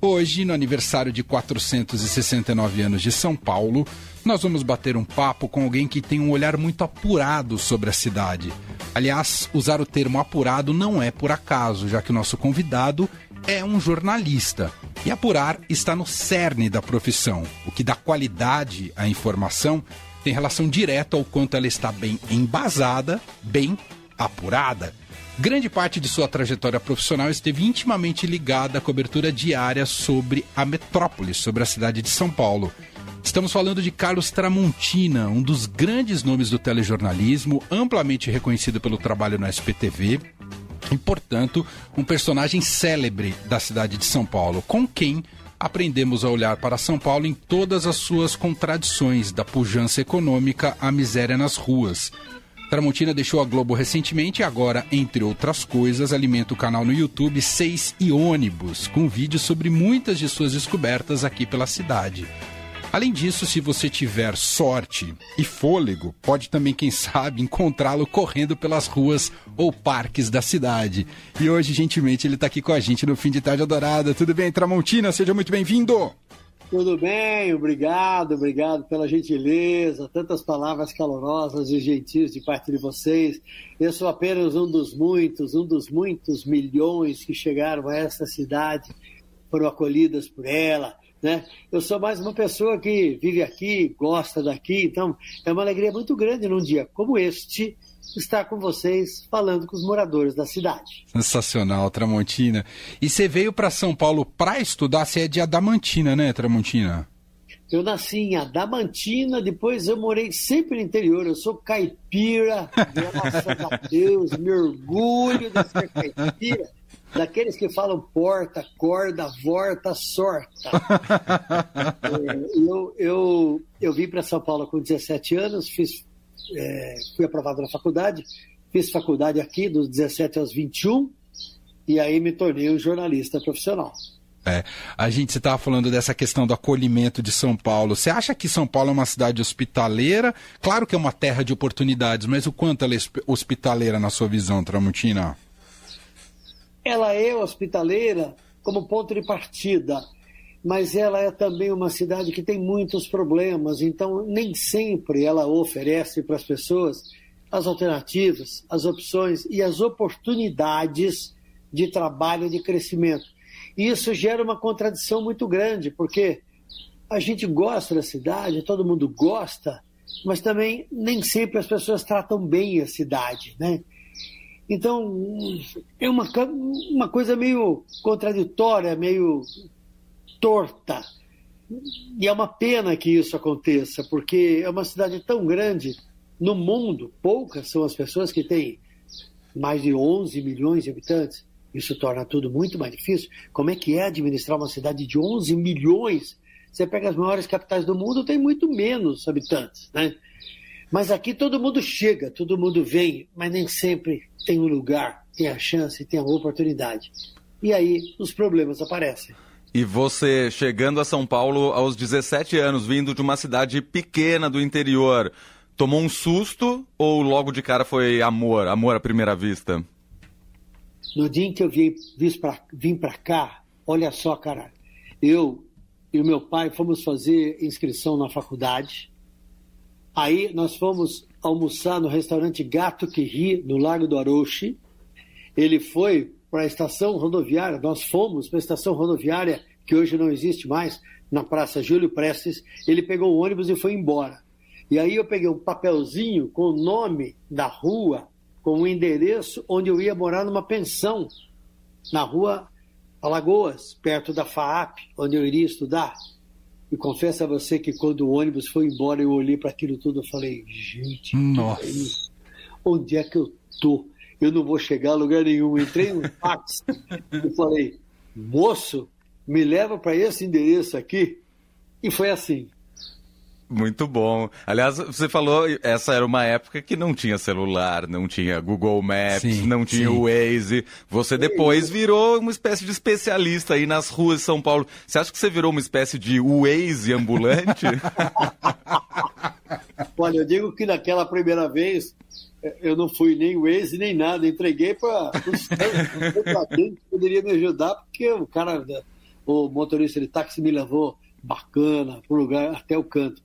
Hoje, no aniversário de 469 anos de São Paulo, nós vamos bater um papo com alguém que tem um olhar muito apurado sobre a cidade. Aliás, usar o termo apurado não é por acaso, já que o nosso convidado é um jornalista. E apurar está no cerne da profissão. O que dá qualidade à informação tem relação direta ao quanto ela está bem embasada, bem apurada. Grande parte de sua trajetória profissional esteve intimamente ligada à cobertura diária sobre a metrópole, sobre a cidade de São Paulo. Estamos falando de Carlos Tramontina, um dos grandes nomes do telejornalismo, amplamente reconhecido pelo trabalho no SPTV e, portanto, um personagem célebre da cidade de São Paulo, com quem aprendemos a olhar para São Paulo em todas as suas contradições, da pujança econômica à miséria nas ruas. Tramontina deixou a Globo recentemente e agora, entre outras coisas, alimenta o canal no YouTube Seis e Ônibus, com vídeos sobre muitas de suas descobertas aqui pela cidade. Além disso, se você tiver sorte e fôlego, pode também, quem sabe, encontrá-lo correndo pelas ruas ou parques da cidade. E hoje, gentilmente, ele está aqui com a gente no Fim de Tarde Adorada. Tudo bem, Tramontina? Seja muito bem-vindo! Tudo bem, obrigado, obrigado pela gentileza, tantas palavras calorosas e gentis de parte de vocês. Eu sou apenas um dos muitos, um dos muitos milhões que chegaram a essa cidade, foram acolhidas por ela. Né? Eu sou mais uma pessoa que vive aqui, gosta daqui, então é uma alegria muito grande num dia como este estar com vocês falando com os moradores da cidade. Sensacional, Tramontina. E você veio para São Paulo para estudar, você é de Adamantina, né, Tramontina? Eu nasci em Adamantina, depois eu morei sempre no interior. Eu sou caipira, graças a Deus, me orgulho de ser caipira. Daqueles que falam porta, corda, vorta, sorta. É, eu, eu, eu vim para São Paulo com 17 anos, fiz é, fui aprovado na faculdade, fiz faculdade aqui dos 17 aos 21 e aí me tornei um jornalista profissional. É, a gente estava falando dessa questão do acolhimento de São Paulo. Você acha que São Paulo é uma cidade hospitaleira? Claro que é uma terra de oportunidades, mas o quanto ela é hospitaleira na sua visão, Tramontina? Ela é hospitaleira como ponto de partida mas ela é também uma cidade que tem muitos problemas, então nem sempre ela oferece para as pessoas as alternativas, as opções e as oportunidades de trabalho e de crescimento. E isso gera uma contradição muito grande, porque a gente gosta da cidade, todo mundo gosta, mas também nem sempre as pessoas tratam bem a cidade, né? Então, é uma, uma coisa meio contraditória, meio torta. E é uma pena que isso aconteça, porque é uma cidade tão grande. No mundo, poucas são as pessoas que têm mais de 11 milhões de habitantes. Isso torna tudo muito mais difícil. Como é que é administrar uma cidade de 11 milhões? Você pega as maiores capitais do mundo, tem muito menos habitantes, né? Mas aqui todo mundo chega, todo mundo vem, mas nem sempre tem um lugar, tem a chance, tem a oportunidade. E aí os problemas aparecem. E você chegando a São Paulo aos 17 anos, vindo de uma cidade pequena do interior, tomou um susto ou logo de cara foi amor, amor à primeira vista? No dia em que eu vim, para cá, olha só, cara, eu e o meu pai fomos fazer inscrição na faculdade. Aí nós fomos almoçar no restaurante Gato que Ri, no Lago do Aroche. Ele foi para a estação rodoviária, nós fomos para a estação rodoviária, que hoje não existe mais, na Praça Júlio Prestes, ele pegou o ônibus e foi embora. E aí eu peguei um papelzinho com o nome da rua, com o endereço onde eu ia morar numa pensão, na rua Alagoas, perto da FAAP, onde eu iria estudar. E confesso a você que quando o ônibus foi embora, eu olhei para aquilo tudo e falei, gente, Nossa. Onde é que eu tô? Eu não vou chegar a lugar nenhum. Entrei no táxi e falei, moço, me leva para esse endereço aqui. E foi assim. Muito bom. Aliás, você falou, essa era uma época que não tinha celular, não tinha Google Maps, sim, não tinha o Waze. Você depois virou uma espécie de especialista aí nas ruas de São Paulo. Você acha que você virou uma espécie de Waze ambulante? Olha, eu digo que naquela primeira vez eu não fui nem Waze nem nada, entreguei para os que poderia me ajudar, porque o cara, o motorista de táxi me levou bacana para o lugar até o canto.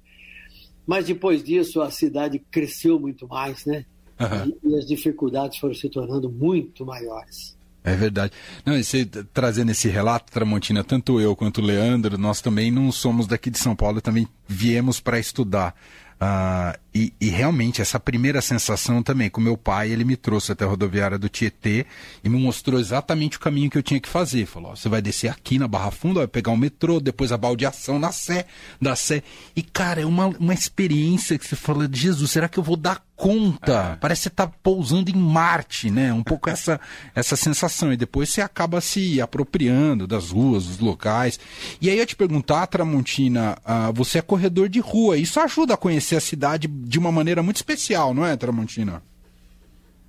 Mas depois disso a cidade cresceu muito mais, né? Uhum. E, e as dificuldades foram se tornando muito maiores. É verdade. Não, e você trazendo esse relato, Tramontina, tanto eu quanto o Leandro, nós também não somos daqui de São Paulo, também viemos para estudar. Uh, e, e, realmente, essa primeira sensação também, com meu pai, ele me trouxe até a rodoviária do Tietê e me mostrou exatamente o caminho que eu tinha que fazer. Falou: ó, você vai descer aqui na Barra Funda, vai pegar o metrô, depois a baldeação na Sé, da Sé. E, cara, é uma, uma experiência que você fala: Jesus, será que eu vou dar conta? É. Parece que você tá pousando em Marte, né? Um pouco essa, essa sensação. E depois você acaba se apropriando das ruas, dos locais. E aí eu te perguntar, Tramontina, uh, você é corredor de rua, isso ajuda a conhecer a cidade de uma maneira muito especial, não é, Tramontina?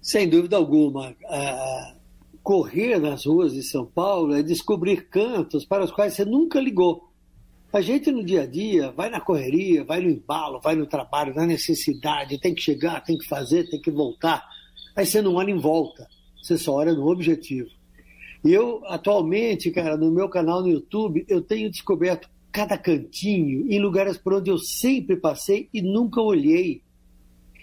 Sem dúvida alguma. Uh, correr nas ruas de São Paulo é descobrir cantos para os quais você nunca ligou. A gente no dia a dia vai na correria, vai no embalo, vai no trabalho, na necessidade, tem que chegar, tem que fazer, tem que voltar. Aí você não olha em volta, você só olha no objetivo. E eu, atualmente, cara, no meu canal no YouTube, eu tenho descoberto cada cantinho em lugares por onde eu sempre passei e nunca olhei.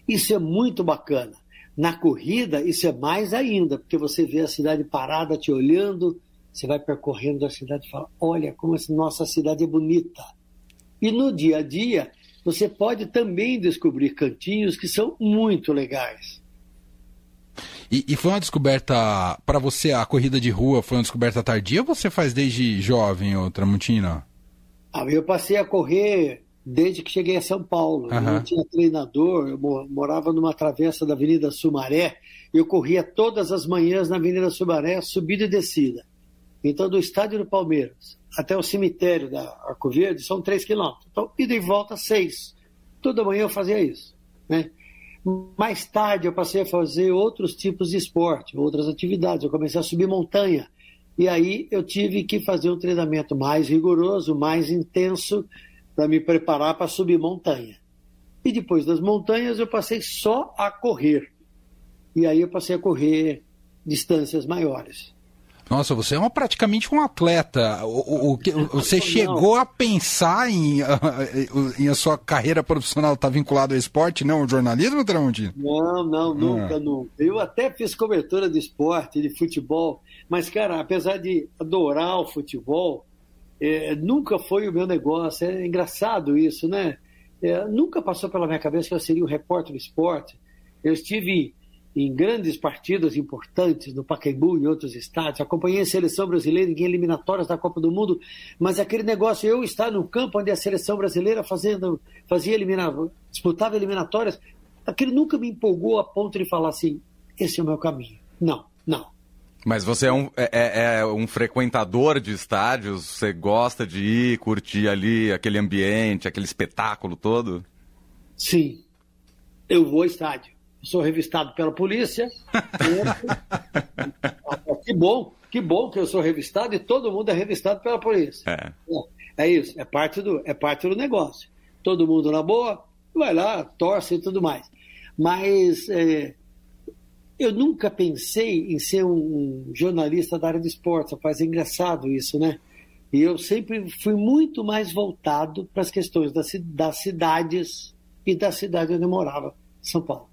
Isso é muito bacana. Na corrida, isso é mais ainda, porque você vê a cidade parada te olhando, você vai percorrendo a cidade e fala: olha como essa nossa cidade é bonita. E no dia a dia, você pode também descobrir cantinhos que são muito legais. E, e foi uma descoberta, para você, a corrida de rua foi uma descoberta tardia ou você faz desde jovem, ou Tramontina? Ah, eu passei a correr desde que cheguei a São Paulo. Uhum. Eu não tinha treinador, eu morava numa travessa da Avenida Sumaré, eu corria todas as manhãs na Avenida Sumaré, subida e descida. Então, do estádio do Palmeiras até o cemitério da Arco Verde são três quilômetros. Então, ida e volta, seis. Toda manhã eu fazia isso. Né? Mais tarde, eu passei a fazer outros tipos de esporte, outras atividades. Eu comecei a subir montanha. E aí eu tive que fazer um treinamento mais rigoroso, mais intenso, para me preparar para subir montanha. E depois das montanhas eu passei só a correr. E aí eu passei a correr distâncias maiores. Nossa, você é uma, praticamente um atleta. O, o, o você chegou a pensar em, em a sua carreira profissional estar tá vinculada ao esporte, não ao jornalismo, Tramontinho? Não, não, nunca, ah. nunca. Eu até fiz cobertura de esporte, de futebol, mas, cara, apesar de adorar o futebol, é, nunca foi o meu negócio. É engraçado isso, né? É, nunca passou pela minha cabeça que eu seria um repórter do esporte. Eu estive em grandes partidas importantes no Pacaembu e outros estádios, acompanhei a seleção brasileira em eliminatórias da Copa do Mundo, mas aquele negócio, eu estar no campo onde a seleção brasileira fazendo, fazia eliminar, disputava eliminatórias, aquilo nunca me empolgou a ponto de falar assim, esse é o meu caminho. Não, não. Mas você é um, é, é, é um frequentador de estádios? Você gosta de ir, curtir ali aquele ambiente, aquele espetáculo todo? Sim. Eu vou ao estádio. sou revistado pela polícia. que bom, que bom que eu sou revistado e todo mundo é revistado pela polícia. É, é isso, é parte, do, é parte do negócio. Todo mundo na boa, vai lá, torce e tudo mais. Mas é, eu nunca pensei em ser um jornalista da área de esportes, rapaz, é engraçado isso, né? E eu sempre fui muito mais voltado para as questões das, das cidades e da cidade onde eu morava, São Paulo.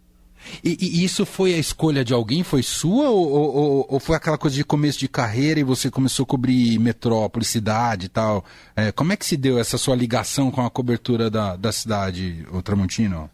E, e, isso foi a escolha de alguém? Foi sua? Ou, ou, ou, foi aquela coisa de começo de carreira e você começou a cobrir metrópole, cidade e tal? É, como é que se deu essa sua ligação com a cobertura da, da cidade, o Tramontino?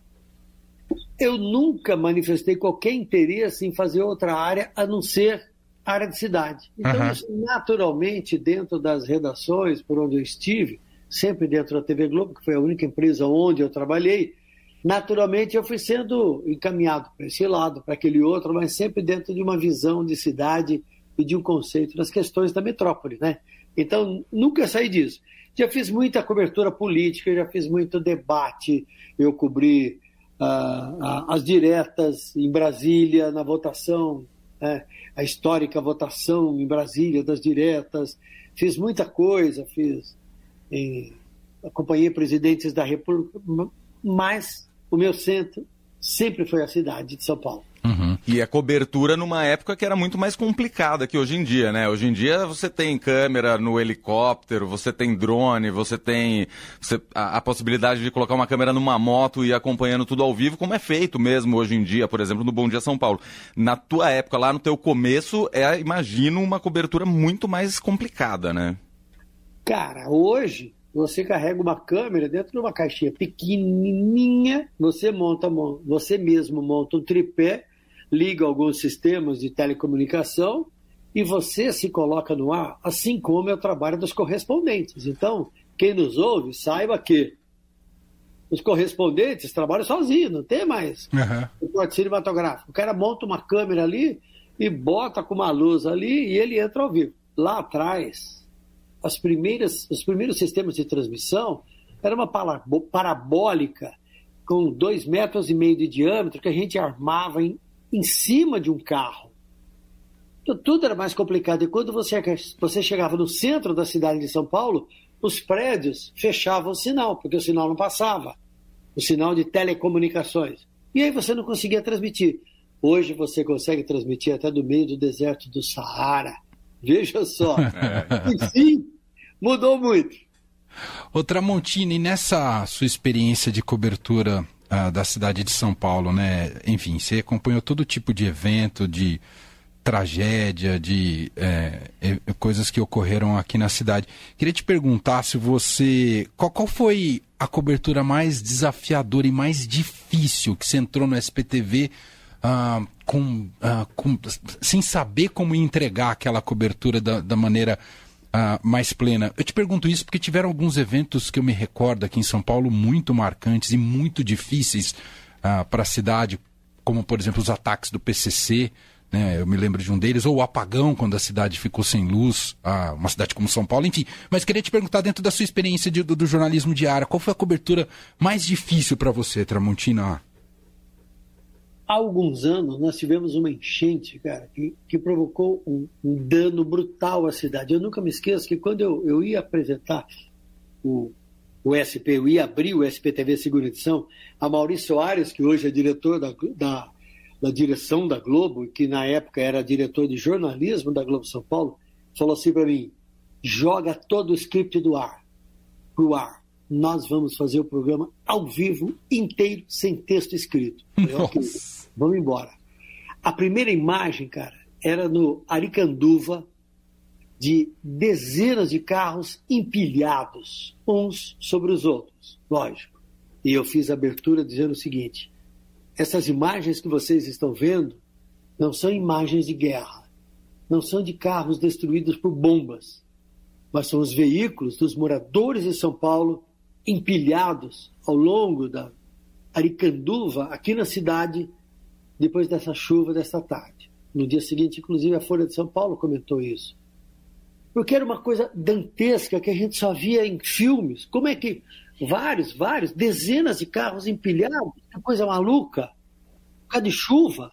Eu nunca manifestei qualquer interesse em fazer outra área a não ser área de cidade. Então, uhum. isso, naturalmente, dentro das redações por onde eu estive, sempre dentro da TV Globo, que foi a única empresa onde eu trabalhei, naturalmente eu fui sendo encaminhado para esse lado, para aquele outro, mas sempre dentro de uma visão de cidade e de um conceito das questões da metrópole, né? Então, nunca saí disso. Já fiz muita cobertura política, já fiz muito debate, eu cobri as diretas em Brasília na votação, né? a histórica votação em Brasília das diretas. Fiz muita coisa, fiz em, acompanhei presidentes da República, mas o meu centro sempre foi a cidade de São Paulo. E a cobertura numa época que era muito mais complicada que hoje em dia, né? Hoje em dia você tem câmera no helicóptero, você tem drone, você tem você, a, a, possibilidade de colocar uma câmera numa moto e ir acompanhando tudo ao vivo, como é feito mesmo hoje em dia, por exemplo, no Bom Dia São Paulo. Na tua época, lá no teu começo, é, imagino, uma cobertura muito mais complicada, né? Cara, hoje você carrega uma câmera dentro de uma caixinha pequenininha, você monta, você mesmo monta um tripé, liga alguns sistemas de telecomunicação e você se coloca no ar, assim como é o trabalho dos correspondentes. Então, quem nos ouve, saiba que os correspondentes trabalham sozinhos, não tem mais uhum. cinematográfico. O cara monta uma câmera ali e bota com uma luz ali e ele entra ao vivo. Lá atrás, as primeiras, os primeiros sistemas de transmissão era uma parabólica com dois metros e meio de diâmetro que a gente armava em, em cima de um carro. Então, tudo era mais complicado. E quando você, você chegava no centro da cidade de São Paulo, os prédios fechavam o sinal, porque o sinal não passava. O sinal de telecomunicações. E aí você não conseguia transmitir. Hoje você consegue transmitir até do meio do deserto do Saara. Veja só. É. Enfim, Mudou muito. Ô Tramontini, nessa sua experiência de cobertura da cidade de São Paulo, né? Enfim, você acompanhou todo tipo de evento, de tragédia, de é, coisas que ocorreram aqui na cidade. Queria te perguntar se você. Qual, qual foi a cobertura mais desafiadora e mais difícil que você entrou no SPTV ah, com, uh, com, sem saber como entregar aquela cobertura da, da maneira uh, mais plena. Eu te pergunto isso porque tiveram alguns eventos que eu me recordo aqui em São Paulo muito marcantes e muito difíceis uh, para a cidade, como por exemplo os ataques do PCC. Né? Eu me lembro de um deles, ou o apagão quando a cidade ficou sem luz, uh, uma cidade como São Paulo, enfim. Mas queria te perguntar, dentro da sua experiência de, do, do jornalismo diário, qual foi a cobertura mais difícil para você, Tramontina? Há alguns anos nós tivemos uma enchente, cara, que, que provocou um, um, dano brutal à cidade. Eu nunca me esqueço que quando eu, eu ia apresentar o, o SP, eu ia abrir o SPTV Segunda Edição, a Maurício Soares, que hoje é diretor da, da, da direção da Globo, que na época era diretor de jornalismo da Globo São Paulo, falou assim para mim: joga todo o script do ar, pro ar nós vamos fazer o programa ao vivo, inteiro, sem texto escrito. okay, vamos embora. A primeira imagem, cara, era no Aricanduva, de dezenas de carros empilhados, uns sobre os outros, lógico. E eu fiz a abertura dizendo o seguinte: essas imagens que vocês estão vendo não são imagens de guerra, não são de carros destruídos por bombas, mas são os veículos dos moradores de São Paulo empilhados ao longo da Aricanduva, aqui na cidade, depois dessa chuva dessa tarde. No dia seguinte, inclusive, a Folha de São Paulo comentou isso. Porque era uma coisa dantesca que a gente só via em filmes. Como é que vários, vários, dezenas de carros empilhados, que coisa maluca, por causa de chuva.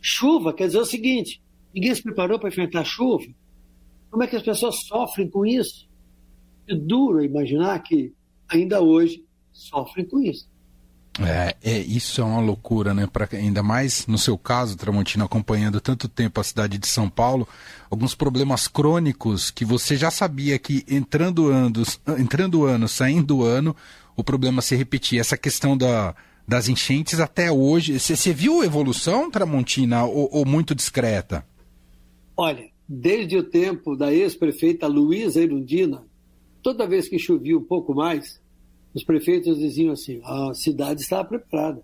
Chuva quer dizer o seguinte: ninguém se preparou para enfrentar chuva. Como é que as pessoas sofrem com isso? É duro imaginar que ainda hoje sofrem com isso. É, é, isso é uma loucura, né? Pra, ainda mais no seu caso, Tramontina, acompanhando tanto tempo a cidade de São Paulo, alguns problemas crônicos que você já sabia que entrando anos, entrando ano, saindo ano, o problema se repetia. Essa questão da, das enchentes até hoje, você viu evolução, Tramontina, ou, ou muito discreta? Olha, desde o tempo da ex-prefeita Luísa Erundina, toda vez que chovia um pouco mais, os prefeitos diziam assim: a cidade estava preparada.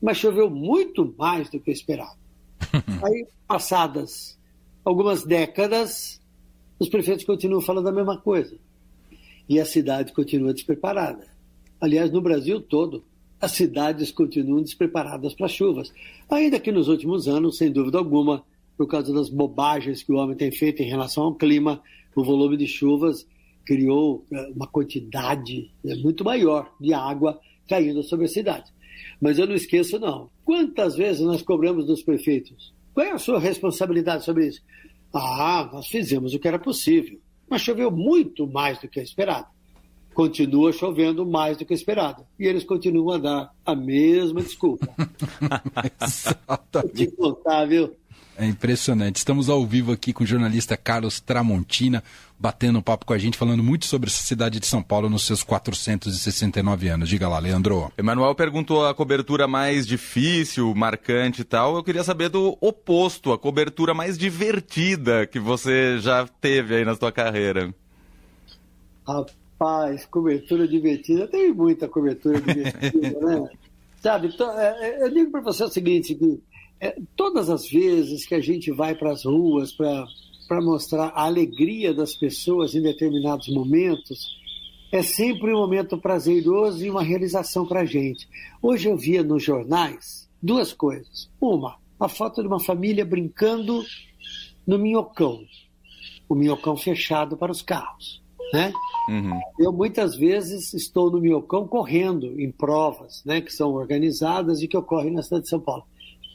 Mas choveu muito mais do que esperado. Aí, passadas algumas décadas, os prefeitos continuam falando a mesma coisa. E a cidade continua despreparada. Aliás, no Brasil todo, as cidades continuam despreparadas para chuvas. Ainda que nos últimos anos, sem dúvida alguma, por causa das bobagens que o homem tem feito em relação ao clima, o volume de chuvas criou é, uma quantidade é, muito maior de água caindo sobre a cidade. Mas eu não esqueço, não. Quantas vezes nós cobramos dos prefeitos? Qual é a sua responsabilidade sobre isso? Ah, nós fizemos o que era possível, mas choveu muito mais do que esperado. continua chovendo mais do que esperado. E eles continuam a dar a mesma desculpa. Vou te contar, viu? É impressionante. Estamos ao vivo aqui com o jornalista Carlos Tramontina, batendo um papo com a gente, falando muito sobre essa cidade de São Paulo nos seus 469 anos. Diga lá, Leandro. Emanuel perguntou a cobertura mais difícil, marcante e tal. Eu queria saber do oposto, a cobertura mais divertida que você já teve aí na sua carreira. Rapaz, cobertura divertida. Tem muita cobertura divertida, né? Sabe, então, é, é, eu digo para você o seguinte, que é, todas as vezes que a gente vai para as ruas para mostrar a alegria das pessoas em determinados momentos, é sempre um momento prazeroso e uma realização para a gente. Hoje eu via nos jornais duas coisas. Uma, a foto de uma família brincando no minhocão. O minhocão fechado para os carros. Né? Uhum. Eu muitas vezes estou no minhocão correndo em provas né, que são organizadas e que ocorrem na cidade de São Paulo.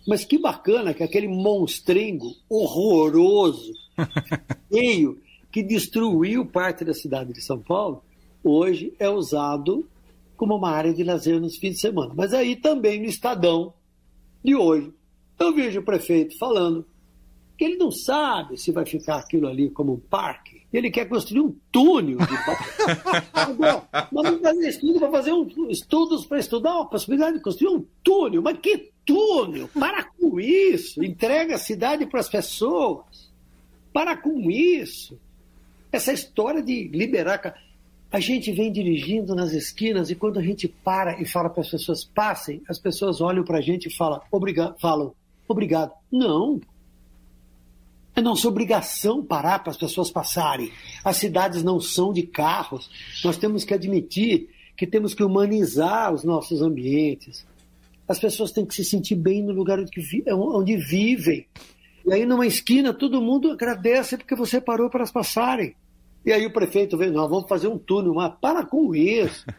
Mas que bacana que aquele monstrengo horroroso, feio, que destruiu parte da cidade de São Paulo, hoje é usado como uma área de lazer nos fins de semana. Mas aí também no Estadão de hoje, eu vejo o prefeito falando que ele não sabe se vai ficar aquilo ali como um parque. Ele quer construir um túnel de Agora, nós vamos fazer estudo para fazer um, estudos para estudar a possibilidade de construir um túnel. Mas que túnel? Para com isso. Entrega a cidade para as pessoas. Para com isso. Essa história de liberar. A gente vem dirigindo nas esquinas e quando a gente para e fala para as pessoas passem, as pessoas olham para a gente e falam obrigado, falam obrigado. Não. É nossa obrigação parar para as pessoas passarem. As cidades não são de carros. Nós temos que admitir que temos que humanizar os nossos ambientes. As pessoas têm que se sentir bem no lugar onde vivem. E aí, numa esquina, todo mundo agradece porque você parou para elas passarem. E aí o prefeito vem, nós vamos fazer um túnel, mas para com isso.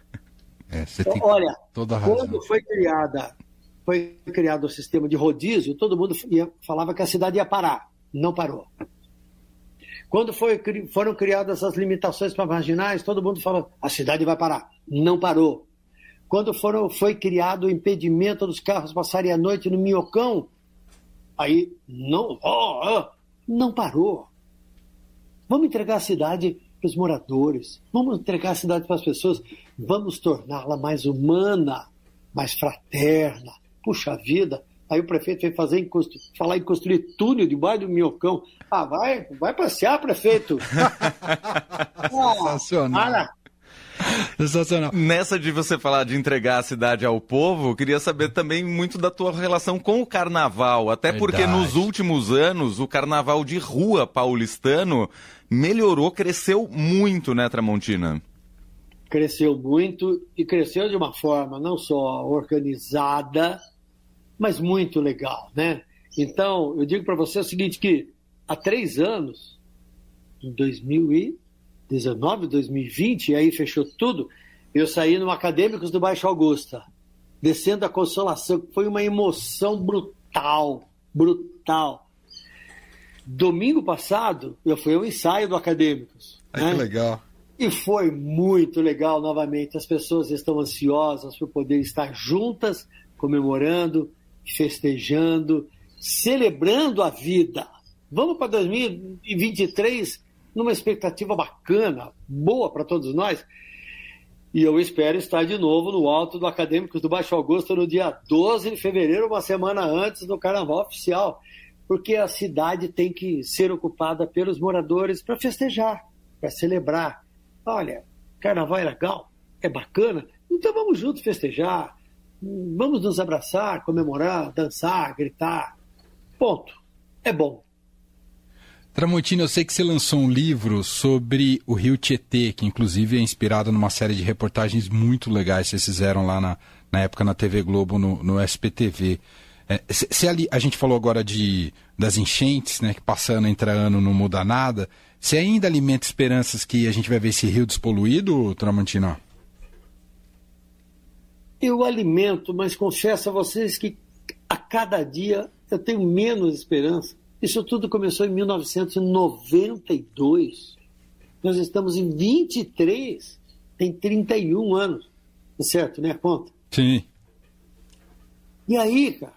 É, Olha, quando foi criada, foi criado o sistema de rodízio, todo mundo ia, falava que a cidade ia parar não parou. Quando foi, foram criadas as limitações para marginais, todo mundo falou: a cidade vai parar. Não parou. Quando foram, foi criado o impedimento dos carros passarem a noite no Minhocão, aí não, oh, oh, não parou. Vamos entregar a cidade para os moradores, vamos entregar a cidade para as pessoas, vamos torná-la mais humana, mais fraterna. Puxa vida, Aí o prefeito veio fazer em falar em construir túnel debaixo do minhocão. Ah, vai, vai passear, prefeito. Sensacional. Sensacional. Nessa de você falar de entregar a cidade ao povo, queria saber também muito da tua relação com o carnaval. Até Verdade. porque nos últimos anos o carnaval de rua paulistano melhorou, cresceu muito, né, Tramontina? Cresceu muito e cresceu de uma forma não só organizada, mas muito legal, né? Então, eu digo para você o seguinte, que há três anos, em 2019, 2020, e aí fechou tudo, eu saí no Acadêmicos do Baixo Augusta, descendo a Consolação, foi uma emoção brutal, brutal. Domingo passado, eu fui ao ensaio do Acadêmicos. Ai, né? que legal. E foi muito legal novamente. As pessoas estão ansiosas por poder estar juntas, comemorando, festejando, celebrando a vida. Vamos para 2023 numa expectativa bacana, boa para todos nós. E eu espero estar de novo no alto do Acadêmicos do Baixo Augusto no dia 12 de fevereiro, uma semana antes do Carnaval Oficial, porque a cidade tem que ser ocupada pelos moradores para festejar, para celebrar. Olha, Carnaval é legal, é bacana, então vamos juntos festejar, Vamos nos abraçar, comemorar, dançar, gritar. Ponto. É bom. Tramontina, eu sei que você lançou um livro sobre o Rio Tietê, que inclusive é inspirado numa série de reportagens muito legais que vocês fizeram lá na, na época na TV Globo, no, no SPTV. É, se, se ali, a gente falou agora de, das enchentes, né, que passando entre ano não muda nada, você ainda alimenta esperanças que a gente vai ver esse rio despoluído, Tramontina? Eu alimento, mas confesso a vocês que a cada dia eu tenho menos esperança. Isso tudo começou em 1992. Nós estamos em 23. tem 31 anos. Tá certo, né? Conta. Sim. E aí, cara,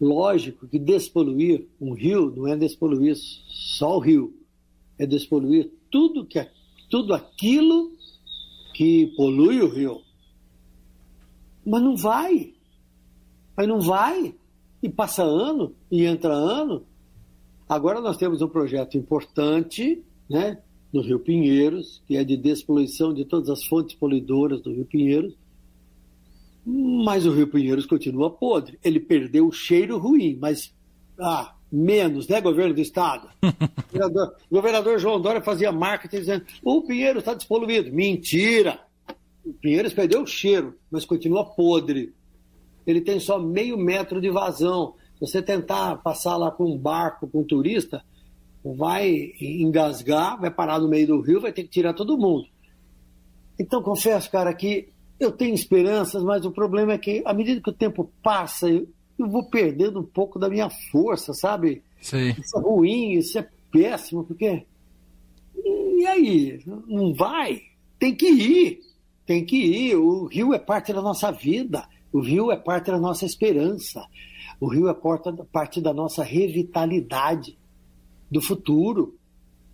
lógico que despoluir um rio não é despoluir só o rio, é despoluir tudo, que, tudo aquilo que polui o rio. Mas não vai. Mas não vai. E passa ano, e entra ano. Agora nós temos um projeto importante, né, no Rio Pinheiros, que é de despoluição de todas as fontes poluidoras do Rio Pinheiros. Mas o Rio Pinheiros continua podre. Ele perdeu o cheiro ruim, mas ah, menos, né, governo do estado? o governador, governador João Dória fazia marketing dizendo: o Pinheiros está despoluído. Mentira! O Pinheiros perdeu o cheiro, mas continua podre. Ele tem só meio metro de vazão. Se você tentar passar lá com um barco, com um turista, vai engasgar, vai parar no meio do rio, vai ter que tirar todo mundo. Então, confesso, cara, que eu tenho esperanças, mas o problema é que, à medida que o tempo passa, eu, eu vou perdendo um pouco da minha força, sabe? Sim. Isso é ruim, isso é péssimo, porque. E aí? Não vai? Tem que ir. Tem que ir. O rio é parte da nossa vida. O rio é parte da nossa esperança. O rio é parte da nossa revitalidade do futuro.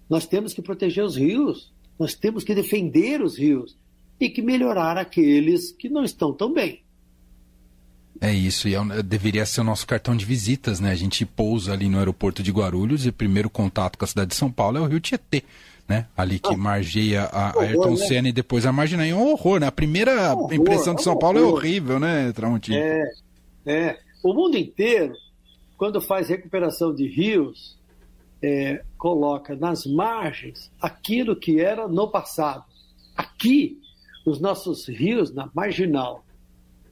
Nós temos que proteger os rios. Nós temos que defender os rios e que melhorar aqueles que não estão tão bem. É isso, e é, deveria ser o nosso cartão de visitas, né? A gente pousa ali no aeroporto de Guarulhos e o primeiro contato com a cidade de São Paulo é o Rio Tietê, né? Ali que ah, margeia a, horror, Ayrton né? Senna e depois a Marginal. É um horror, né? A primeira horror, impressão de São Paulo é horrível, né, Tramontinho? É, é. O mundo inteiro, quando faz recuperação de rios, é, coloca nas margens aquilo que era no passado. Aqui, os nossos rios na Marginal,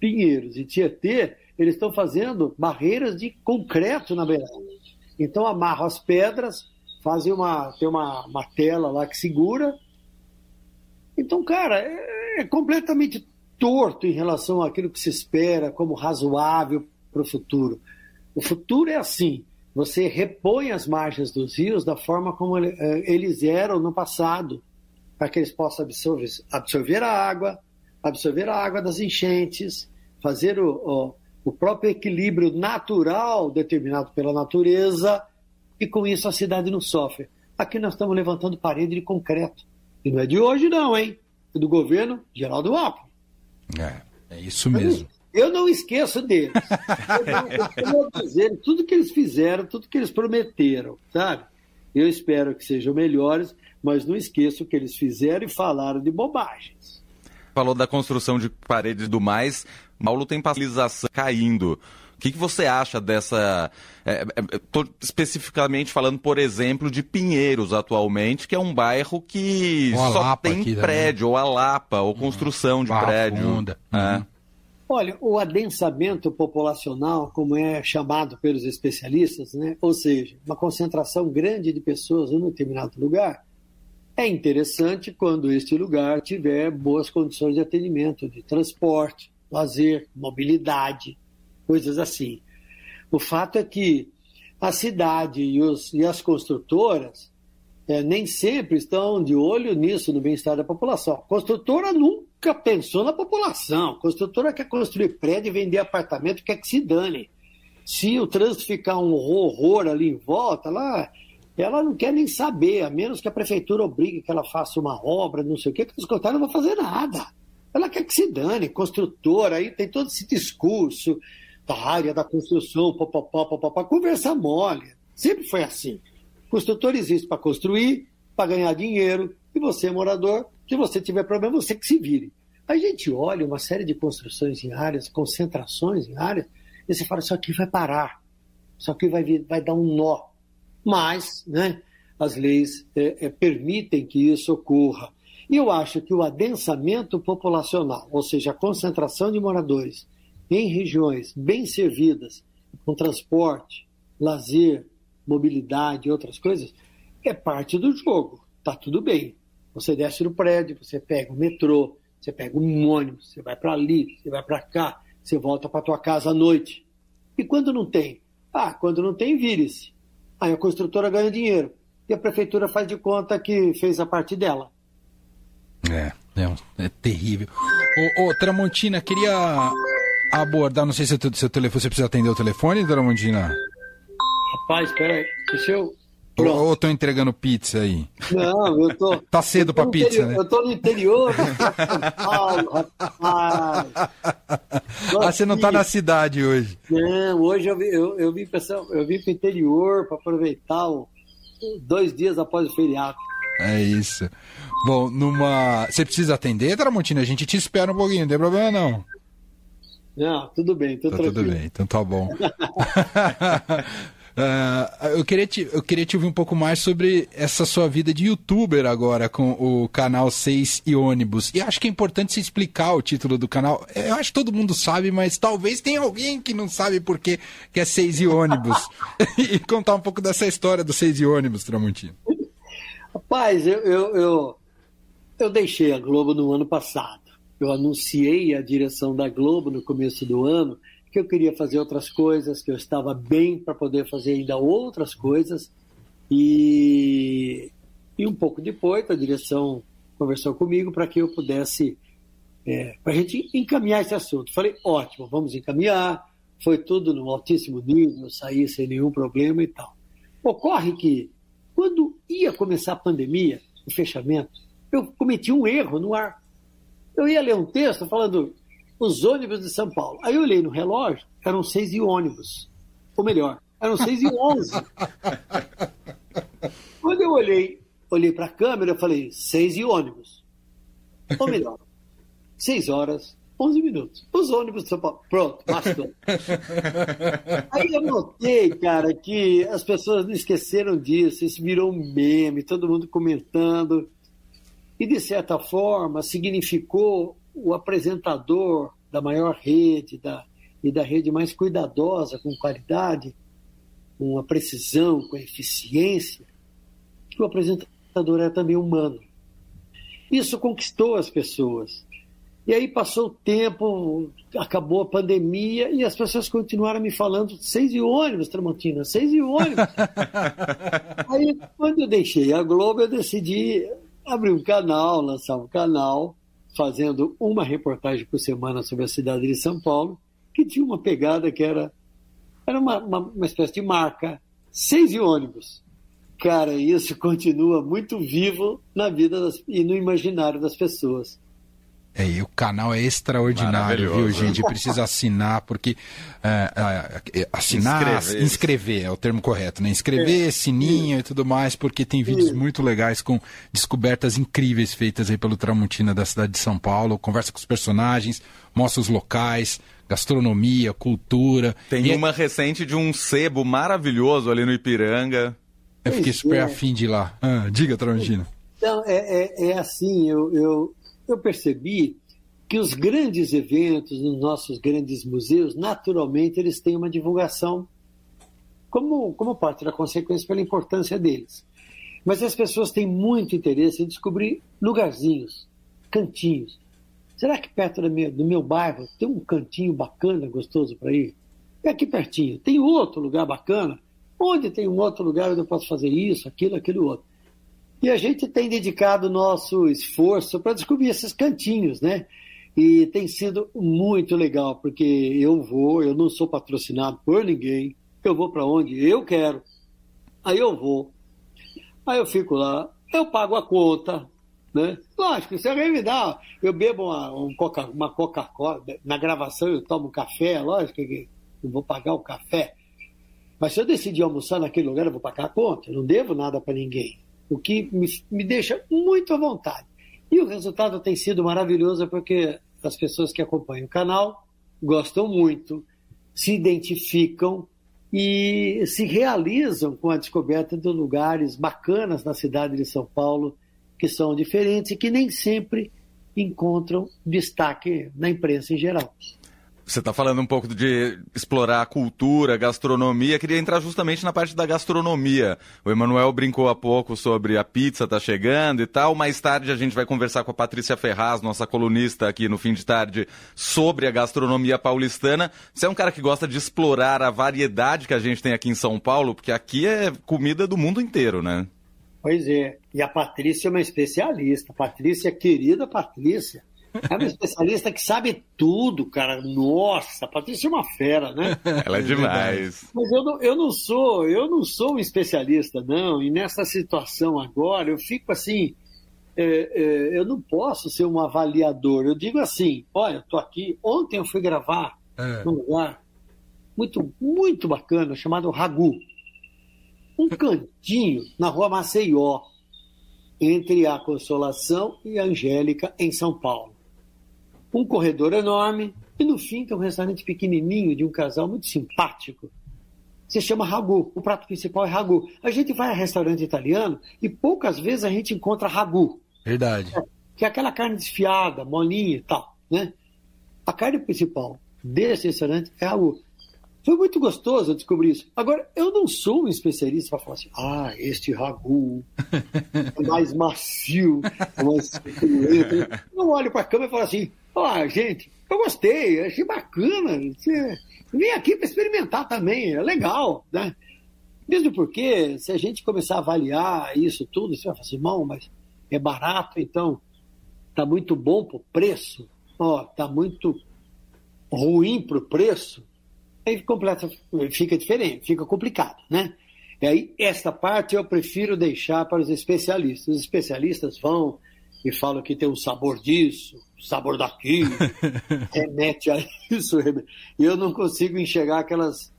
Pinheiros e Tietê, eles estão fazendo barreiras de concreto na beirada. Então amarram as pedras, fazem uma tem uma, uma tela lá que segura. Então, cara, é, é completamente torto em relação àquilo que se espera como razoável para o futuro. O futuro é assim: você repõe as margens dos rios da forma como eh, eles eram no passado para que eles possam absorver, absorver a água, absorver a água das enchentes, fazer o, o, o próprio equilíbrio natural determinado pela natureza, e com isso a cidade não sofre. Aqui nós estamos levantando parede de concreto. E não é de hoje, não, hein? É do governo Geraldo Alckmin. É, é isso mesmo. Eu não esqueço deles. Eu eu dizer, tudo que eles fizeram, tudo que eles prometeram, sabe? Eu espero que sejam melhores, mas não esqueço o que eles fizeram e falaram de bobagens. Falou da construção de paredes do mais. Paulo tem paralisação caindo. O que, que, você acha dessa. Estou é, é, especificamente falando, por exemplo, de Pinheiros atualmente, que é um bairro que só tem prédio, também. ou a Lapa, ou construção de Barra prédio. Funda. É. Uhum. Olha, o adensamento populacional, como é chamado pelos especialistas, né? ou seja, uma concentração grande de pessoas em um determinado lugar, é interessante quando este lugar tiver boas condições de atendimento, de transporte, lazer, mobilidade, coisas assim. O fato é que a cidade e, os, e as construtoras é, nem sempre estão de olho nisso, no bem-estar da população. A construtora nunca pensou na população. A construtora quer construir prédio e vender apartamento, quer que se dane. Se o trânsito ficar um horror ali em volta, ela ela não quer nem saber, a menos que a prefeitura obrigue que ela faça uma obra, não sei o quê, que os contratos não vão fazer nada. Ela quer que se dane, construtora, aí tem todo esse discurso da área da construção, papapá, papapá, conversa mole. Sempre foi assim. construtor existe para construir, para ganhar dinheiro, e você, morador, se você tiver problema, você que se vire. Aí a gente olha uma série de construções em áreas, concentrações em áreas, e você fala, isso aqui vai parar, isso aqui vai, vai dar um nó mas né, as leis é, é, permitem que isso ocorra. E eu acho que o adensamento populacional, ou seja, a concentração de moradores em regiões bem servidas, com transporte, lazer, mobilidade e outras coisas, é parte do jogo. Tá tudo bem. Você desce no prédio, você pega o metrô, você pega um ônibus, você vai para ali, você vai para cá, você volta para tua casa à noite. E quando não tem? Ah, quando não tem, vire-se. Aí a construtora ganha dinheiro. E a prefeitura faz de conta que fez a parte dela. É. É, é terrível. Ô, ô, Tramontina, queria abordar, não sei se o seu telefone, você precisa atender o telefone, Tramontina? Rapaz, peraí, deixa eu Pronto. Ou eu tô entregando pizza aí? Não, eu tô. Tá cedo pra pizza, interior, né? Eu tô no interior Paulo, rapaz. ah, você não tá na cidade hoje? Não, hoje eu, eu, eu vim para eu vim pro interior para aproveitar o, dois dias após o feriado. É isso. Bom, numa. Você precisa atender, Tramontina? A gente te espera um pouquinho, não tem problema não. Não, tudo bem, tô tá tranquilo. Tudo bem, então tá bom. Uh, eu, queria te, eu queria te ouvir um pouco mais sobre essa sua vida de youtuber agora com o canal 6 e ônibus. E acho que é importante se explicar o título do canal. Eu acho que todo mundo sabe, mas talvez tenha alguém que não sabe por que, que é 6 e ônibus. e contar um pouco dessa história do 6 e ônibus, Tramontino. Rapaz, eu, eu, eu, eu deixei a Globo no ano passado. Eu anunciei a direção da Globo no começo do ano que eu queria fazer outras coisas, que eu estava bem para poder fazer ainda outras coisas. E, e um pouco depois, a direção conversou comigo para que eu pudesse, é, para a gente encaminhar esse assunto. Falei, ótimo, vamos encaminhar. Foi tudo no altíssimo nível, saí sem nenhum problema e tal. Ocorre que, quando ia começar a pandemia, o fechamento, eu cometi um erro no ar. Eu ia ler um texto falando os ônibus de São Paulo. Aí eu olhei no relógio, eram seis e ônibus. Ou melhor, eram seis e onze. Quando eu olhei, olhei para a câmera, eu falei, seis e ônibus. Ou melhor, seis horas, onze minutos. Os ônibus de São Paulo. Pronto, bastou. Aí eu notei, cara, que as pessoas não esqueceram disso, isso virou um meme, todo mundo comentando. E, de certa forma, significou o apresentador da maior rede da, e da rede mais cuidadosa, com qualidade, com a precisão, com a eficiência, que o apresentador é também humano. Isso conquistou as pessoas. E aí passou o tempo, acabou a pandemia e as pessoas continuaram me falando seis e ônibus, Tramontina, seis e ônibus. aí, quando eu deixei a Globo, eu decidi abrir um canal, lançar um canal fazendo uma reportagem por semana sobre a cidade de São Paulo, que tinha uma pegada que era, era uma, uma, uma espécie de marca, seis e ônibus. Cara, isso continua muito vivo na vida das, e no imaginário das pessoas. É, e o canal é extraordinário, viu, gente? Precisa assinar, porque é, é, é, assinar, inscrever. inscrever. é o termo correto, né? Inscrever, é. sininho e tudo mais, porque tem vídeos muito legais com descobertas incríveis feitas aí pelo Tramontina da cidade de São Paulo. Conversa com os personagens, mostra os locais, gastronomia, cultura. Tem uma recente de um sebo maravilhoso ali no Ipiranga. Eu fiquei super afim de ir lá. Ah, diga, Tramontina. Então, é, é, é assim, eu, eu eu percebi que os grandes eventos nos nossos grandes museus, naturalmente, eles têm uma divulgação como, como parte da consequência pela importância deles. Mas as pessoas têm muito interesse em descobrir lugarzinhos, cantinhos. Será que perto do meu, do meu bairro tem um cantinho bacana, gostoso para ir? É aqui pertinho. Tem outro lugar bacana? Onde tem um outro lugar onde eu posso fazer isso, aquilo, aquilo outro? E a gente tem dedicado nosso esforço para descobrir esses cantinhos, né? E tem sido muito legal, porque eu vou, eu não sou patrocinado por ninguém, eu vou para onde eu quero. Aí eu vou. Aí eu fico lá, eu pago a conta, né? Lógico, você vai me dar. Eu bebo uma, um Coca, uma Coca-Cola, na gravação eu tomo café, lógico que eu vou pagar o café. Mas se eu decidir almoçar naquele lugar, eu vou pagar a conta. Eu não devo nada para ninguém o que me, me deixa muito à vontade. E o resultado tem sido maravilhoso porque as pessoas que acompanham o canal gostam muito, se identificam e se realizam com a descoberta de lugares bacanas na cidade de São Paulo que são diferentes e que nem sempre encontram destaque na imprensa em geral. Você está falando um pouco de explorar a cultura, gastronomia. Queria entrar justamente na parte da gastronomia. O Emanuel brincou há pouco sobre a pizza tá chegando e tal. Mais tarde a gente vai conversar com a Patrícia Ferraz, nossa colunista aqui no fim de tarde, sobre a gastronomia paulistana. Você é um cara que gosta de explorar a variedade que a gente tem aqui em São Paulo, porque aqui é comida do mundo inteiro, né? Pois é. E a Patrícia é uma especialista. Patrícia, querida Patrícia. É uma especialista que sabe tudo, cara. Nossa, a Patrícia é uma fera, né? Ela é demais. Mas eu não, eu não sou, eu não sou um especialista, não. E nessa situação agora, eu fico assim. É, é, eu não posso ser um avaliador. Eu digo assim: olha, eu tô aqui. Ontem eu fui gravar é. num lugar muito, muito bacana chamado Ragu. Um cantinho na rua Maceió, entre a Consolação e a Angélica, em São Paulo. Um corredor enorme, e no fim tem um restaurante pequenininho de um casal muito simpático. Se chama ragu. O prato principal é ragu. A gente vai a restaurante italiano e poucas vezes a gente encontra ragu. Verdade. Que é aquela carne desfiada, molinha e tal, né? A carne principal desse restaurante é ragu. Foi muito gostoso descobrir isso. Agora, eu não sou um especialista para falar assim, ah, este ragu é mais macio, mais Eu olho para a câmera e falo assim, ah, gente, eu gostei, achei bacana. Vem aqui para experimentar também, é legal, né? Mesmo porque, se a gente começar a avaliar isso tudo, você vai falar assim, irmão, mas é barato, então tá muito bom pro preço, ó, tá muito ruim pro preço aí completa, fica diferente, fica complicado, né? E aí, esta parte eu prefiro deixar para os especialistas. Os especialistas vão e falam que tem um sabor disso, sabor daquilo, remete a isso. E eu não consigo enxergar aquelas,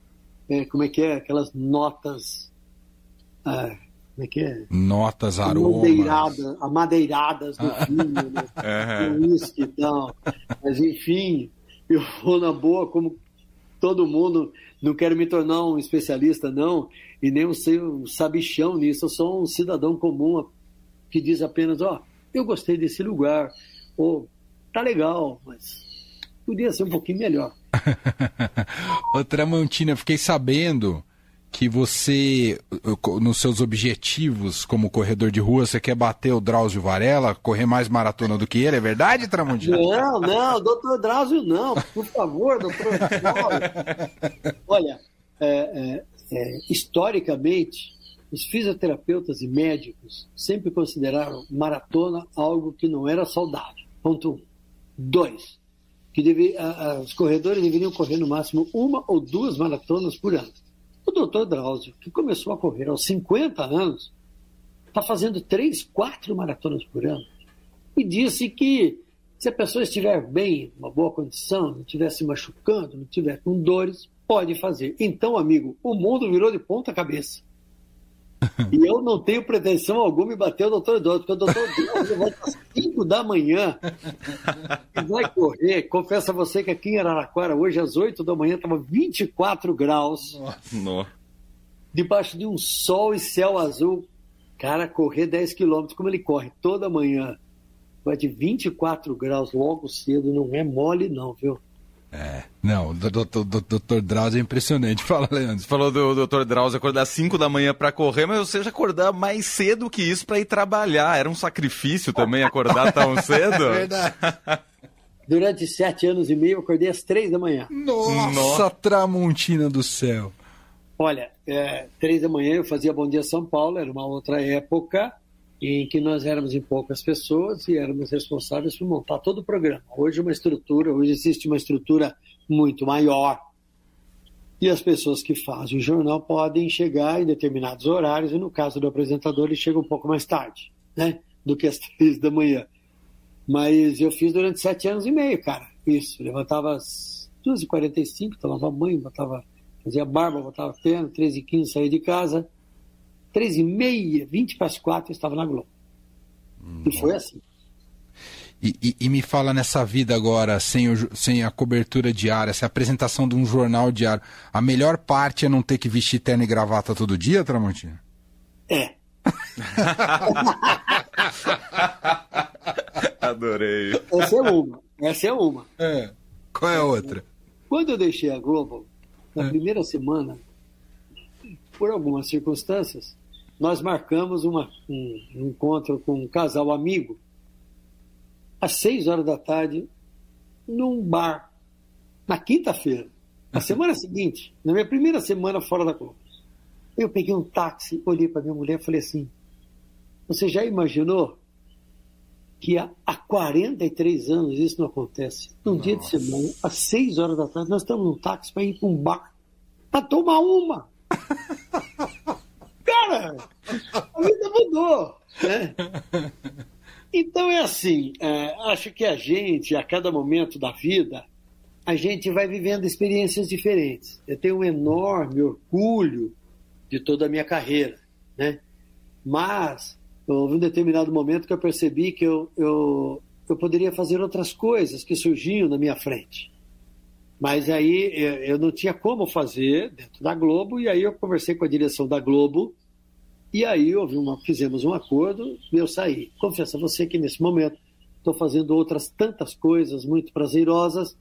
é, como é que é, aquelas notas, ah, como é que é? Notas, aromas. Amadeirada, amadeiradas do vinho, né? uhum. uísque e tal. Mas, enfim, eu vou na boa como todo mundo, não quero me tornar um especialista, não, e nem ser um sabichão nisso. Eu sou um cidadão comum que diz apenas: Ó, oh, eu gostei desse lugar, ou tá legal, mas podia ser um pouquinho melhor. Ô Tramontina, fiquei sabendo que você, nos seus objetivos como corredor de rua, você quer bater o Drauzio Varela, correr mais maratona do que ele, é verdade, Tramontina? Não, não, doutor Drauzio não, por favor, doutor Olha, é, é, é, historicamente, os fisioterapeutas e médicos sempre consideraram maratona algo que não era saudável. Ponto um. Dois, que deve, a, a, os corredores deveriam correr no máximo uma ou duas maratonas por ano. O doutor Drauzio, que começou a correr aos 50 anos, está fazendo três, quatro maratonas por ano. E disse que se a pessoa estiver bem, uma boa condição, não estiver se machucando, não estiver com dores, pode fazer. Então, amigo, o mundo virou de ponta cabeça. e eu não tenho pretensão alguma em bater o doutor Drauzio, porque o doutor Drauzio levanta às 5 da manhã e vai correr. Confesso a você que aqui em Araraquara, hoje às 8 da manhã, estava 24 graus. Nossa. Debaixo de um sol e céu azul. Cara, correr 10 quilômetros, como ele corre toda manhã, vai de 24 graus logo cedo, não é mole, não, viu? É, não, o doutor Drauzio é impressionante. Fala, Leandro. Você falou do doutor Drauzio acordar às 5 da manhã para correr, mas você já acordar mais cedo que isso para ir trabalhar. Era um sacrifício também acordar tão cedo? É verdade. Durante sete anos e meio, eu acordei às três da manhã. Nossa, Nossa. tramontina do céu. Olha, é, três da manhã eu fazia Bom Dia São Paulo, era uma outra época em que nós éramos em poucas pessoas e éramos responsáveis por montar todo o programa. Hoje uma estrutura, hoje existe uma estrutura muito maior. E as pessoas que fazem o jornal podem chegar em determinados horários, e no caso do apresentador, ele chega um pouco mais tarde, né? Do que às três da manhã. Mas eu fiz durante sete anos e meio, cara. Isso. Levantava às 2h45, tomava banho, botava, fazia barba, botava tênis, 13h15 saía de casa três e meia, vinte para as quatro, eu estava na Globo. Hum, e foi assim. E, e, e, me fala nessa vida agora, sem, o, sem a cobertura diária, essa apresentação de um jornal diário, a melhor parte é não ter que vestir terno e gravata todo dia, Tramontina? É. Adorei. Essa é uma. Essa é uma. É. Qual é a outra? Quando eu deixei a Globo, na é. primeira semana, por algumas circunstâncias, nós marcamos uma, um, um encontro com um casal amigo às seis horas da tarde num bar, na quinta-feira, na semana seguinte, na minha primeira semana fora da Globo. Eu peguei um táxi, olhei para minha mulher e falei assim: Você já imaginou que há, há 43 anos isso não acontece? Num Nossa. dia de semana, às 6 horas da tarde, nós estamos num táxi para ir para um bar para tomar uma. Cara, a vida mudou. Né? Então é assim, é, acho que a gente, a cada momento da vida, a gente vai vivendo experiências diferentes. Eu tenho um enorme orgulho de toda a minha carreira, né? Mas houve um determinado momento que eu percebi que eu, eu, eu poderia fazer outras coisas que surgiam na minha frente. Mas aí eu não tinha como fazer dentro da Globo, e aí eu conversei com a direção da Globo, e aí houve uma, fizemos um acordo e eu saí. Confesso a você que nesse momento estou fazendo outras tantas coisas muito prazerosas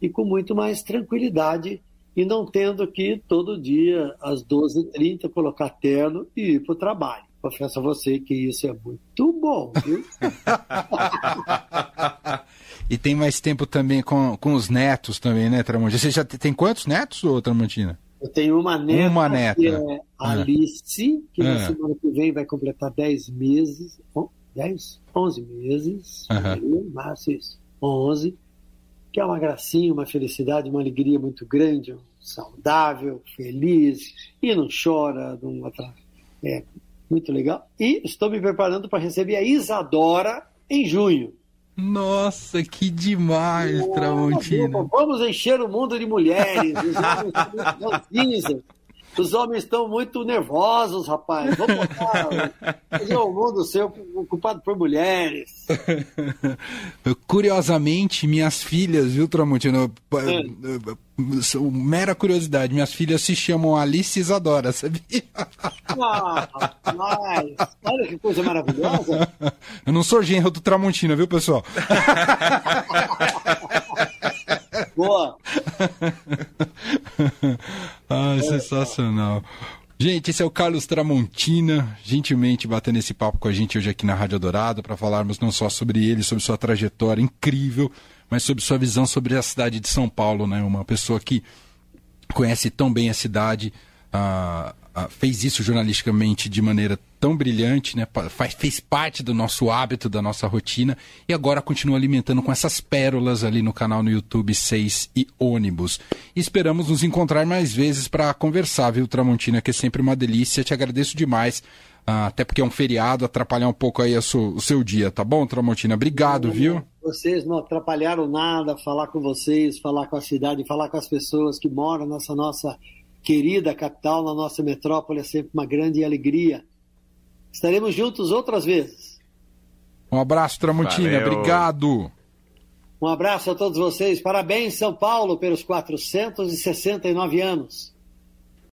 e com muito mais tranquilidade e não tendo que todo dia às 12h30 colocar terno e ir para o trabalho. Confesso a você que isso é muito bom, viu? e tem mais tempo também com, com os netos também, né, Tramontina? Você já tem quantos netos, Tramontina? Eu tenho uma neta, uma neta. que é ah. Alice, que na ah. semana que vem vai completar 10 meses. 10? 11 meses. Uhum. Março, isso. 11. Que é uma gracinha, uma felicidade, uma alegria muito grande, saudável, feliz, e não chora, não é muito legal. E estou me preparando para receber a Isadora em junho. Nossa, que demais, Tramontina. Vamos encher o mundo de mulheres. Os homens, os homens estão muito nervosos, rapaz. Vamos botar um mundo seu ocupado por mulheres. Curiosamente, minhas filhas, viu, Tramontina? É mera curiosidade, minhas filhas se chamam Alice Isadora, sabia? Ah, mas, olha que coisa maravilhosa. Eu não sou genro do Tramontina, viu, pessoal? Boa. ah, sensacional. Gente, esse é o Carlos Tramontina, gentilmente batendo esse papo com a gente hoje aqui na Rádio Dourado para falarmos não só sobre ele, sobre sua trajetória incrível, mas sobre sua visão sobre a cidade de São Paulo, né? Uma pessoa que conhece tão bem a cidade, uh, fez isso jornalisticamente de maneira tão brilhante, né? Faz, fez parte do nosso hábito, da nossa rotina e agora continua alimentando com essas pérolas ali no canal no YouTube 6 e ônibus. E esperamos nos encontrar mais vezes para conversar, viu, Tramontina, que é sempre uma delícia. Te agradeço demais. Uh, até porque é um feriado, atrapalhar um pouco aí o seu dia, tá bom, Tramontina? Obrigado, viu? Vocês não atrapalharam nada, falar com vocês, falar com a cidade, falar com as pessoas que moram nessa nossa querida capital, na nossa metrópole, é sempre uma grande alegria. Estaremos juntos outras vezes. Um abraço, Tramontina, Valeu. obrigado. Um abraço a todos vocês. Parabéns, São Paulo, pelos 469 anos.